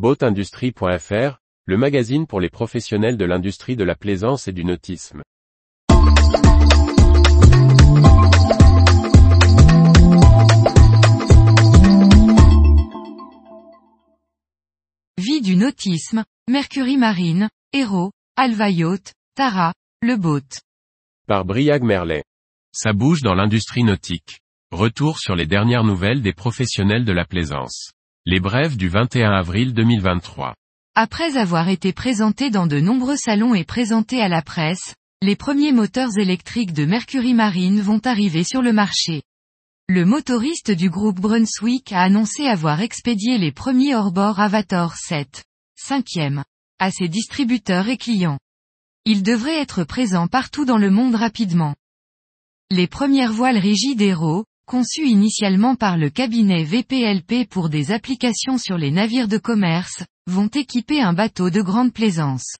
Boatindustrie.fr, le magazine pour les professionnels de l'industrie de la plaisance et du nautisme. Vie du nautisme, Mercury Marine, Hero, Alva Yacht, Tara, Le Boat. Par Briag Merlet. Ça bouge dans l'industrie nautique. Retour sur les dernières nouvelles des professionnels de la plaisance. Les brèves du 21 avril 2023. Après avoir été présentés dans de nombreux salons et présentés à la presse, les premiers moteurs électriques de Mercury Marine vont arriver sur le marché. Le motoriste du groupe Brunswick a annoncé avoir expédié les premiers hors-bord Avator 7, 5e, à ses distributeurs et clients. Ils devraient être présents partout dans le monde rapidement. Les premières voiles rigides Hero, conçues initialement par le cabinet VPLP pour des applications sur les navires de commerce, vont équiper un bateau de grande plaisance.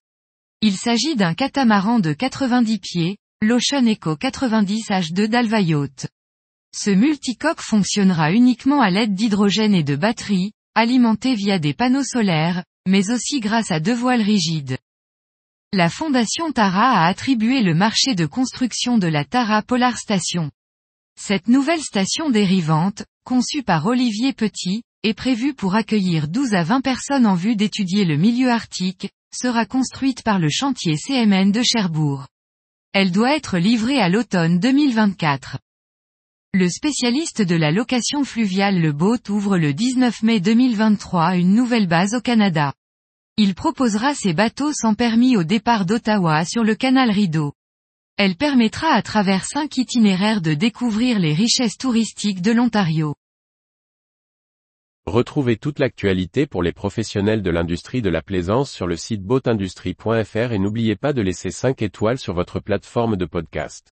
Il s'agit d'un catamaran de 90 pieds, l'Ocean Eco 90 H2 d'Alva Yacht. Ce multicoque fonctionnera uniquement à l'aide d'hydrogène et de batteries, alimenté via des panneaux solaires, mais aussi grâce à deux voiles rigides. La fondation Tara a attribué le marché de construction de la Tara Polar Station. Cette nouvelle station dérivante, conçue par Olivier Petit, est prévue pour accueillir 12 à 20 personnes en vue d'étudier le milieu arctique, sera construite par le chantier CMN de Cherbourg. Elle doit être livrée à l'automne 2024. Le spécialiste de la location fluviale Le Boat ouvre le 19 mai 2023 une nouvelle base au Canada. Il proposera ses bateaux sans permis au départ d'Ottawa sur le canal Rideau. Elle permettra à travers cinq itinéraires de découvrir les richesses touristiques de l'Ontario. Retrouvez toute l'actualité pour les professionnels de l'industrie de la plaisance sur le site boatindustrie.fr et n'oubliez pas de laisser 5 étoiles sur votre plateforme de podcast.